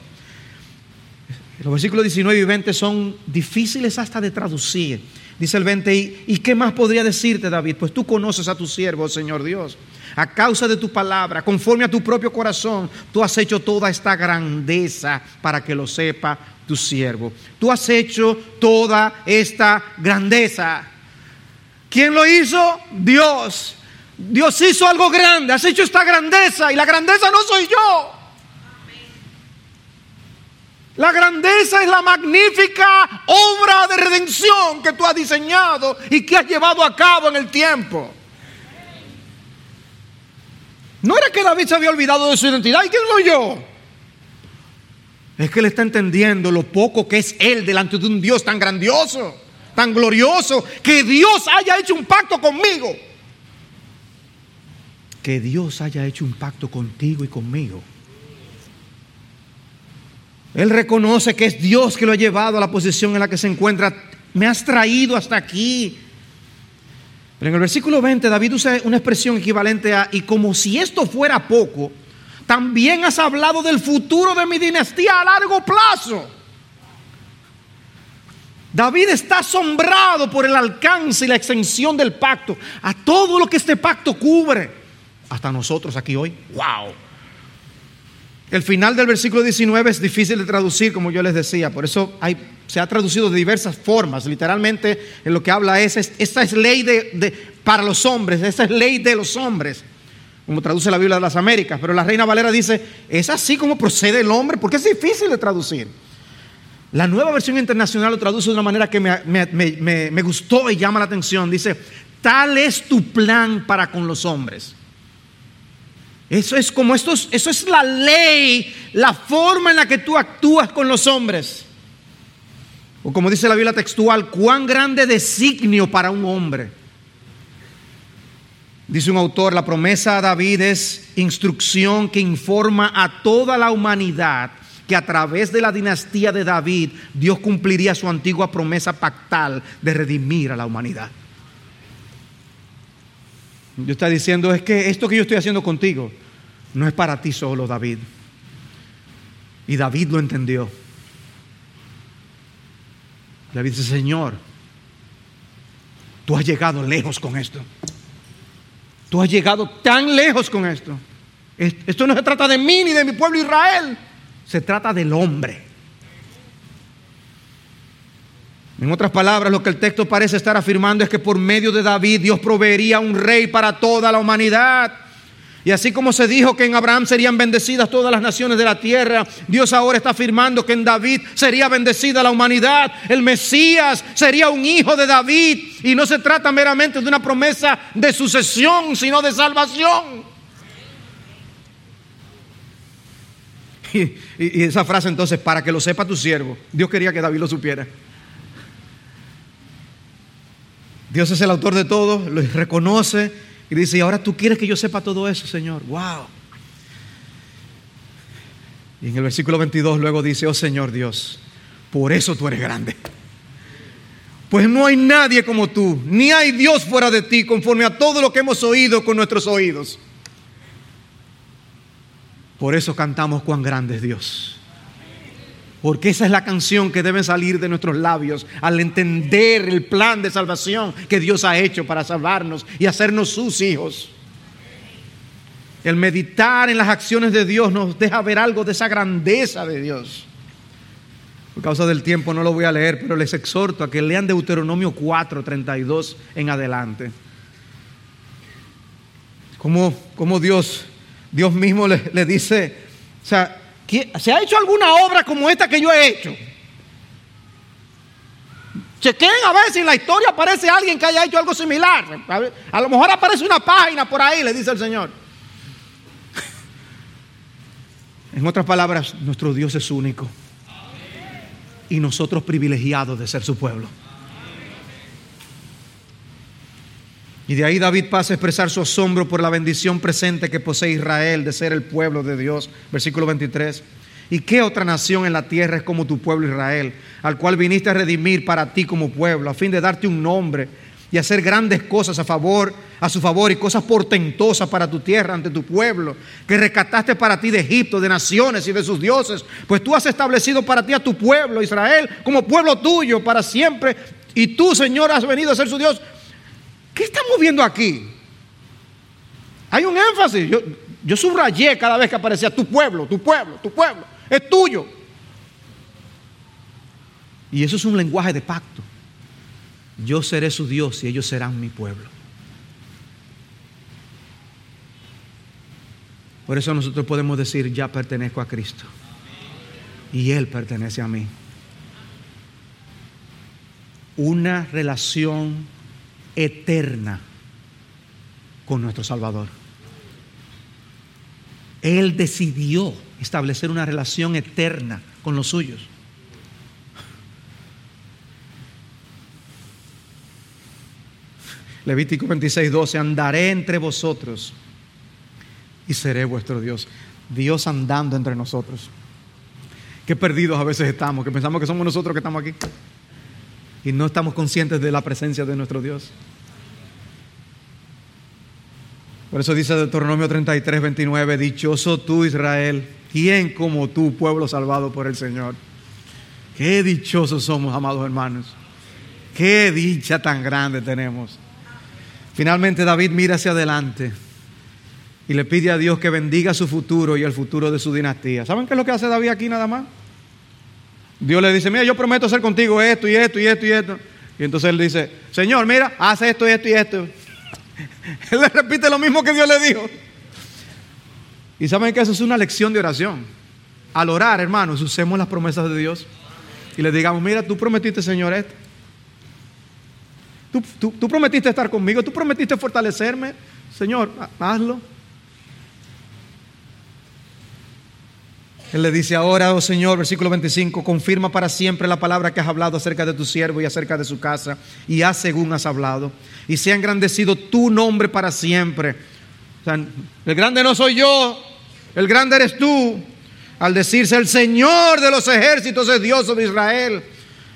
A: Los versículos 19 y 20 son difíciles hasta de traducir. Dice el 20, ¿y, qué más podría decirte David? Pues tú conoces a tu siervo, oh Señor Dios. A causa de tu palabra, conforme a tu propio corazón, tú has hecho toda esta grandeza para que lo sepa tu siervo. Tú has hecho toda esta grandeza. ¿Quién lo hizo? Dios. Dios hizo algo grande, has hecho esta grandeza y la grandeza no soy yo. La grandeza es la magnífica obra de redención que tú has diseñado y que has llevado a cabo en el tiempo. No era que David se había olvidado de su identidad. ¿Y quién soy yo? Es que él está entendiendo lo poco que es él delante de un Dios tan grandioso, tan glorioso, que Dios haya hecho un pacto conmigo que Dios haya hecho un pacto contigo y conmigo. Él reconoce que es Dios que lo ha llevado a la posición en la que se encuentra. Me has traído hasta aquí. Pero en el versículo 20 David usa una expresión equivalente a, y como si esto fuera poco, también has hablado del futuro de mi dinastía a largo plazo. David está asombrado por el alcance y la extensión del pacto, a todo lo que este pacto cubre hasta nosotros aquí hoy. ¡Wow! El final del versículo 19 es difícil de traducir, como yo les decía, por eso hay, se ha traducido de diversas formas. Literalmente, en lo que habla es: esta es ley de, para los hombres, esta es ley de los hombres, como traduce la Biblia de las Américas. Pero la Reina Valera dice: es así como procede el hombre, porque es difícil de traducir. La nueva versión internacional lo traduce de una manera que me, me, me gustó y llama la atención. Dice: Tal es tu plan para con los hombres. Eso es como esto, eso es la ley, la forma en la que tú actúas con los hombres. O como dice la Biblia textual, cuán grande designio para un hombre. Dice un autor, la promesa a David es instrucción que informa a toda la humanidad que a través de la dinastía de David Dios cumpliría su antigua promesa pactal de redimir a la humanidad. Dios está diciendo, es que esto que yo estoy haciendo contigo no es para ti solo, David. Y David lo entendió. David dice, Señor, tú has llegado lejos con esto. Tú has llegado tan lejos con esto. Esto no se trata de mí ni de mi pueblo Israel. Se trata del hombre. En otras palabras, lo que el texto parece estar afirmando es que por medio de David Dios proveería un rey para toda la humanidad. Y así como se dijo que en Abraham serían bendecidas todas las naciones de la tierra, Dios ahora está afirmando que en David sería bendecida la humanidad. El Mesías sería un hijo de David. Y no se trata meramente de una promesa de sucesión, sino de salvación. Y, esa frase entonces, para que lo sepa tu siervo, Dios quería que David lo supiera. Dios es el autor de todo, lo reconoce y dice, y ahora tú quieres que yo sepa todo eso, Señor. Wow. Y en el versículo 22 luego dice, oh Señor Dios, por eso tú eres grande. Pues no hay nadie como tú, ni hay Dios fuera de ti, conforme a todo lo que hemos oído con nuestros oídos. Por eso cantamos cuán grande es Dios. Porque esa es la canción que debe salir de nuestros labios al entender el plan de salvación que Dios ha hecho para salvarnos y hacernos sus hijos. El meditar en las acciones de Dios nos deja ver algo de esa grandeza de Dios. Por causa del tiempo no lo voy a leer, pero les exhorto a que lean Deuteronomio 4, 32 en adelante. Como, Dios, Dios mismo le, le dice, o sea, ¿Se ha hecho alguna obra como esta que yo he hecho? Chequen a ver si en la historia aparece alguien que haya hecho algo similar. A, lo mejor aparece una página por ahí, le dice el Señor. En otras palabras, nuestro Dios es único. Y nosotros privilegiados de ser su pueblo. Y de ahí David pasa a expresar su asombro por la bendición presente que posee Israel de ser el pueblo de Dios. Versículo 23. ¿Y qué otra nación en la tierra es como tu pueblo Israel, al cual viniste a redimir para ti como pueblo, a fin de darte un nombre y hacer grandes cosas a favor, a su favor y cosas portentosas para tu tierra ante tu pueblo, que rescataste para ti de Egipto, de naciones y de sus dioses, pues tú has establecido para ti a tu pueblo Israel como pueblo tuyo para siempre, y tú, Señor, has venido a ser su Dios ¿Qué estamos viendo aquí? Hay un énfasis. Yo, subrayé cada vez que aparecía tu pueblo, tu pueblo, tu pueblo. Es tuyo. Y eso es un lenguaje de pacto. Yo seré su Dios y ellos serán mi pueblo. Por eso nosotros podemos decir, ya pertenezco a Cristo. Y Él pertenece a mí. Una relación eterna con nuestro Salvador. Él decidió establecer una relación eterna con los suyos. Levítico 26, 12, andaré entre vosotros y seré vuestro Dios. Dios andando entre nosotros. Qué perdidos a veces estamos, que pensamos que somos nosotros que estamos aquí y no estamos conscientes de la presencia de nuestro Dios. Por eso dice Deuteronomio 33, 29, dichoso tú Israel, ¿quién como tú, pueblo salvado por el Señor? Qué dichosos somos, amados hermanos. Qué dicha tan grande tenemos. Finalmente David mira hacia adelante y le pide a Dios que bendiga su futuro y el futuro de su dinastía. ¿Saben qué es lo que hace David aquí nada más? Dios le dice, mira, yo prometo hacer contigo esto y esto y esto y esto. Y entonces él dice, Señor, mira, haz esto y esto y esto. él le repite lo mismo que Dios le dijo. Y saben que eso es una lección de oración. Al orar, hermanos, usemos las promesas de Dios y le digamos, mira, tú prometiste, Señor, esto. Tú, tú prometiste estar conmigo, tú prometiste fortalecerme. Señor, hazlo. Él le dice ahora, oh Señor, versículo 25, confirma para siempre la palabra que has hablado acerca de tu siervo y acerca de su casa, y haz según has hablado, y sea engrandecido tu nombre para siempre. el grande no soy yo, el grande eres tú, al decirse el Señor de los ejércitos es Dios de Israel,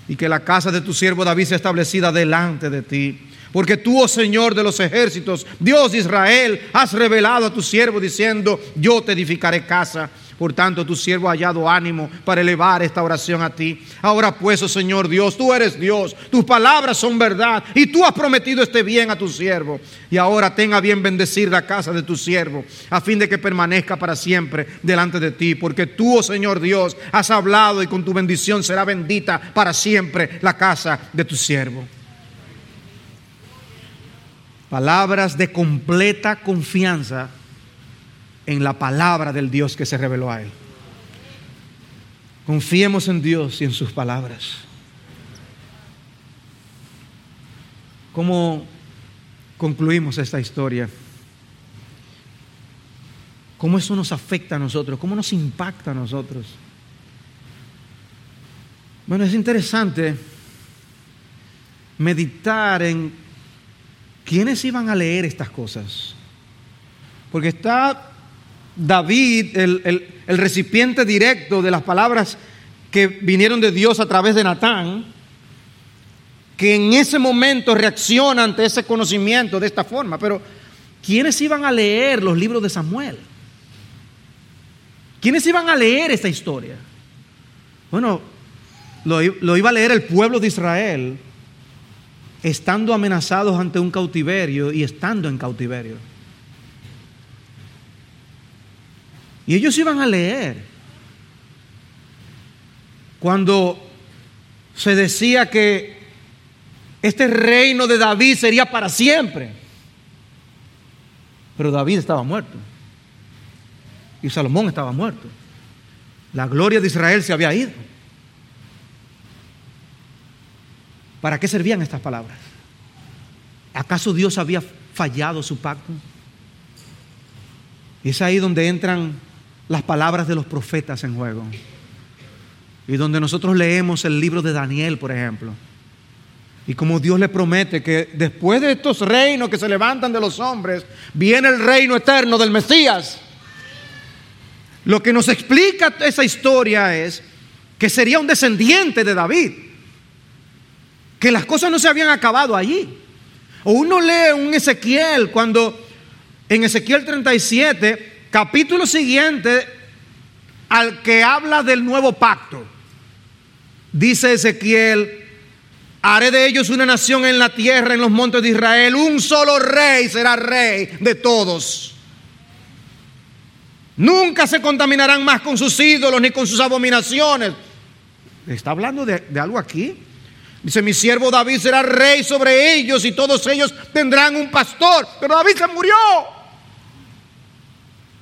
A: y que la casa de tu siervo David sea establecida delante de ti. Porque tú, oh Señor de los ejércitos, Dios de Israel, has revelado a tu siervo diciendo, yo te edificaré casa Por tanto, tu siervo ha hallado ánimo para elevar esta oración a ti. Ahora pues, oh Señor Dios, tú eres Dios, tus palabras son verdad y tú has prometido este bien a tu siervo. Y ahora tenga bien bendecir la casa de tu siervo, a fin de que permanezca para siempre delante de ti, porque tú, oh Señor Dios, has hablado y con tu bendición será bendita para siempre la casa de tu siervo. Palabras de completa confianza en la palabra del Dios que se reveló a él. Confiemos en Dios y en sus palabras. ¿Cómo concluimos esta historia? ¿Cómo eso nos afecta a nosotros? ¿Cómo nos impacta a nosotros? Bueno, es interesante meditar en quiénes iban a leer estas cosas. Porque está David, el, recipiente directo de las palabras que vinieron de Dios a través de Natán, que en ese momento reacciona ante ese conocimiento de esta forma. Pero, ¿quiénes iban a leer los libros de Samuel? ¿Quiénes iban a leer esta historia? Bueno, lo iba a leer el pueblo de Israel estando amenazados ante un cautiverio y estando en cautiverio. Y ellos iban a leer cuando se decía que este reino de David sería para siempre. Pero David estaba muerto. Y Salomón estaba muerto. La gloria de Israel se había ido. ¿Para qué servían estas palabras? ¿Acaso Dios había fallado su pacto? Y es ahí donde entran las palabras de los profetas en juego. Y donde nosotros leemos el libro de Daniel, por ejemplo. Y como Dios le promete que después de estos reinos que se levantan de los hombres, viene el reino eterno del Mesías. Lo que nos explica esa historia es que sería un descendiente de David que las cosas no se habían acabado allí. O uno lee un Ezequiel cuando en Ezequiel 37, capítulo siguiente al que habla del nuevo pacto, dice Ezequiel, haré de ellos una nación en la tierra, en los montes de Israel, un solo rey será rey de todos. Nunca se contaminarán más con sus ídolos ni con sus abominaciones. ¿Está hablando de, algo aquí? Dice, mi siervo David será rey sobre ellos y todos ellos tendrán un pastor. Pero David se murió.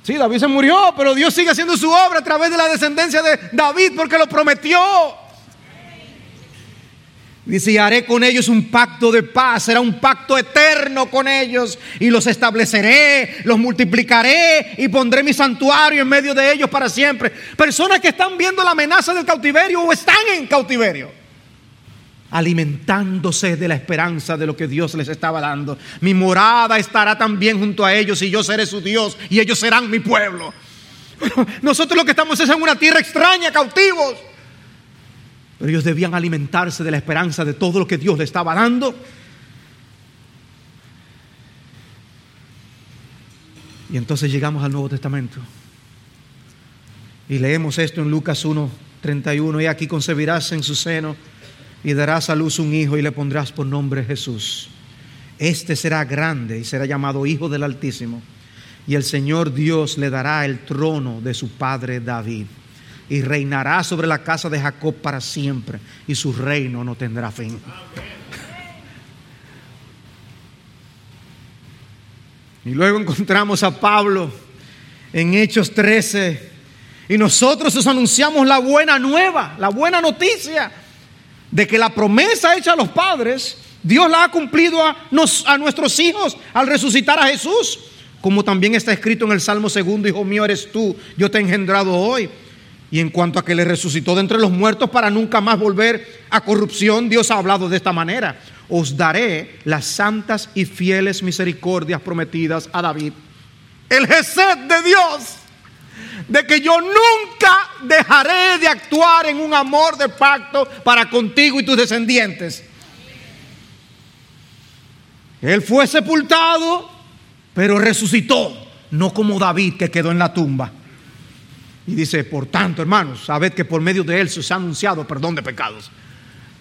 A: Sí, David se murió, pero Dios sigue haciendo su obra a través de la descendencia de David porque lo prometió. Dice, haré con ellos un pacto de paz, será un pacto eterno con ellos y los estableceré, los multiplicaré y pondré mi santuario en medio de ellos para siempre. Personas que están viendo la amenaza del cautiverio o están en cautiverio alimentándose de la esperanza de lo que Dios les estaba dando. Mi morada estará también junto a ellos y yo seré su Dios y ellos serán mi pueblo. nosotros lo que estamos es en una tierra extraña, cautivos. Pero ellos debían alimentarse de la esperanza de todo lo que Dios les estaba dando. Y entonces llegamos al Nuevo Testamento. Y leemos esto en Lucas 1, 31. Y aquí concebirás en su seno y darás a luz un hijo y le pondrás por nombre Jesús. Este será grande y será llamado Hijo del Altísimo. Y el Señor Dios le dará el trono de su padre David. Y reinará sobre la casa de Jacob para siempre. Y su reino no tendrá fin. Y luego encontramos a Pablo en Hechos 13. Y nosotros os anunciamos la buena nueva, la buena noticia de que la promesa hecha a los padres, Dios la ha cumplido a, a nuestros hijos al resucitar a Jesús. Como también está escrito en el Salmo segundo, Hijo mío eres tú, yo te he engendrado hoy. Y en cuanto a que le resucitó de entre los muertos para nunca más volver a corrupción, Dios ha hablado de esta manera. Os daré las santas y fieles misericordias prometidas a David. El Gesed de Dios de que yo nunca dejaré de actuar en un amor de pacto para contigo y tus descendientes. Él fue sepultado, pero resucitó, no como David que quedó en la tumba. Y dice, por tanto, hermanos, sabed que por medio de él se ha anunciado perdón de pecados.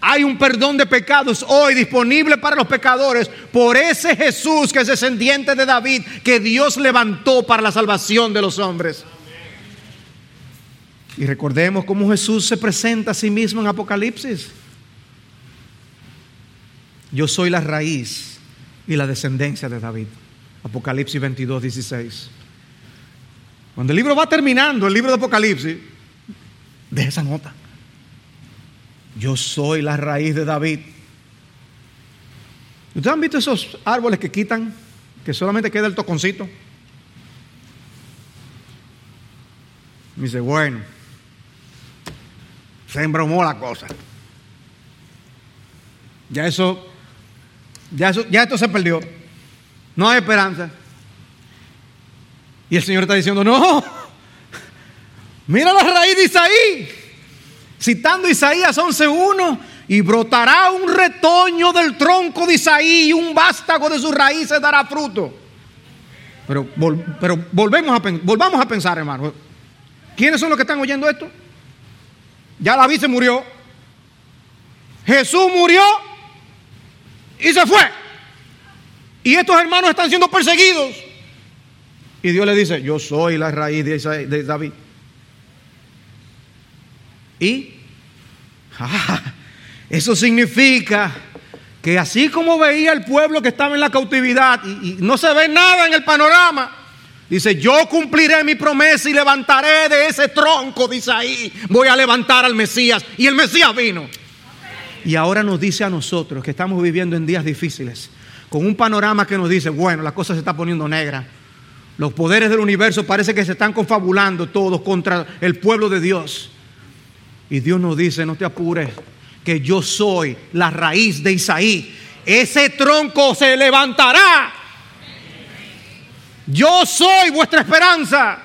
A: Hay un perdón de pecados hoy disponible para los pecadores por ese Jesús que es descendiente de David, que Dios levantó para la salvación de los hombres. Y recordemos cómo Jesús se presenta a sí mismo en Apocalipsis. Yo soy la raíz y la descendencia de David. Apocalipsis 22, 16. Cuando el libro va terminando, el libro de Apocalipsis, deja esa nota. Yo soy la raíz de David. ¿Ustedes han visto esos árboles que quitan, que solamente queda el toconcito? Me dice, bueno, se embromó la cosa. Ya eso, ya eso, ya esto se perdió. No hay esperanza. Y el Señor está diciendo, no, mira la raíz de Isaí. Citando Isaías 11.1, y brotará un retoño del tronco de Isaí y un vástago de sus raíces dará fruto. Pero, pero volvemos a, volvamos a pensar, hermano. ¿Quiénes son los que están oyendo esto? Ya David se murió. Jesús murió y se fue. Y estos hermanos están siendo perseguidos. Y Dios le dice, yo soy la raíz de David. Y ah, eso significa que así como veía el pueblo que estaba en la cautividad y no se ve nada en el panorama, Dice, yo cumpliré mi promesa y levantaré de ese tronco de Isaí. Voy a levantar al Mesías. Y el Mesías vino. Y ahora nos dice a nosotros que estamos viviendo en días difíciles, con un panorama que nos dice, bueno, la cosa se está poniendo negra. Los poderes del universo parece que se están confabulando todos contra el pueblo de Dios. Y Dios nos dice, no te apures, que yo soy la raíz de Isaí. Ese tronco se levantará yo soy vuestra esperanza.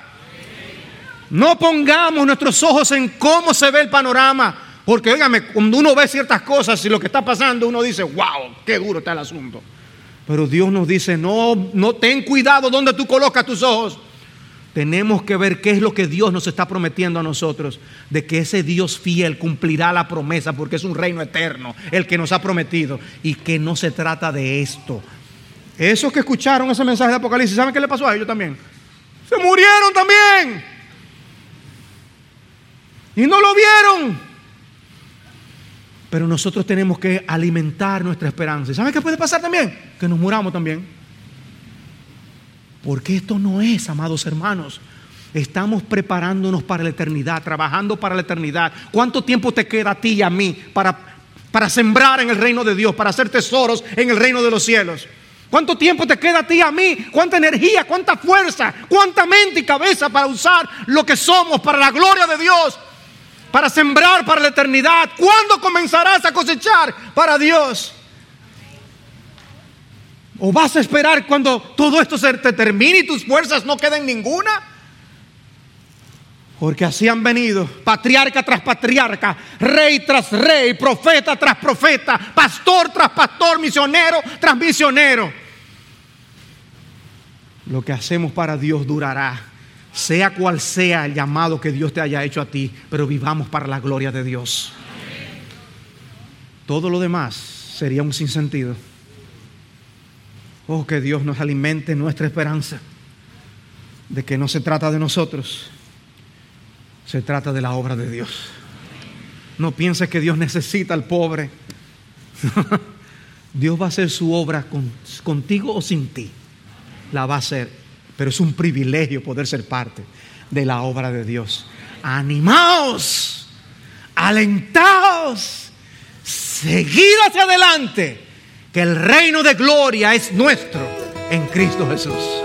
A: No pongamos nuestros ojos en cómo se ve el panorama. Porque, óigame, cuando uno ve ciertas cosas y lo que está pasando, uno dice, wow, qué duro está el asunto. Pero Dios nos dice, no, no ten cuidado donde tú colocas tus ojos. Tenemos que ver qué es lo que Dios nos está prometiendo a nosotros, de que ese Dios fiel cumplirá la promesa, porque es un reino eterno, el que nos ha prometido, y que no se trata de esto, esos que escucharon ese mensaje de Apocalipsis, ¿saben qué le pasó a ellos también? Se murieron también. Y no lo vieron. Pero nosotros tenemos que alimentar nuestra esperanza. ¿Y saben qué puede pasar también? Que nos muramos también. Porque esto no es, amados hermanos. Estamos preparándonos para la eternidad, trabajando para la eternidad. ¿Cuánto tiempo te queda a ti y a mí para, para sembrar en el reino de Dios, para hacer tesoros en el reino de los cielos? ¿Cuánto tiempo te queda a ti y a mí? ¿Cuánta energía, cuánta fuerza, cuánta mente y cabeza para usar lo que somos para la gloria de Dios? Para sembrar para la eternidad. ¿Cuándo comenzarás a cosechar para Dios? ¿O vas a esperar cuando todo esto se te termine y tus fuerzas no queden ninguna? Porque así han venido, patriarca tras patriarca, rey tras rey, profeta tras profeta, pastor tras pastor, misionero tras misionero. Lo que hacemos para Dios durará, sea cual sea el llamado que Dios te haya hecho a ti, pero vivamos para la gloria de Dios. Todo lo demás sería un sinsentido. Oh, que Dios nos alimente nuestra esperanza de que no se trata de nosotros, se trata de la obra de Dios. No pienses que Dios necesita al pobre. Dios va a hacer su obra contigo o sin ti la va a hacer, pero es un privilegio poder ser parte de la obra de Dios. Animaos, alentaos, seguid hacia adelante, que el reino de gloria es nuestro en Cristo Jesús.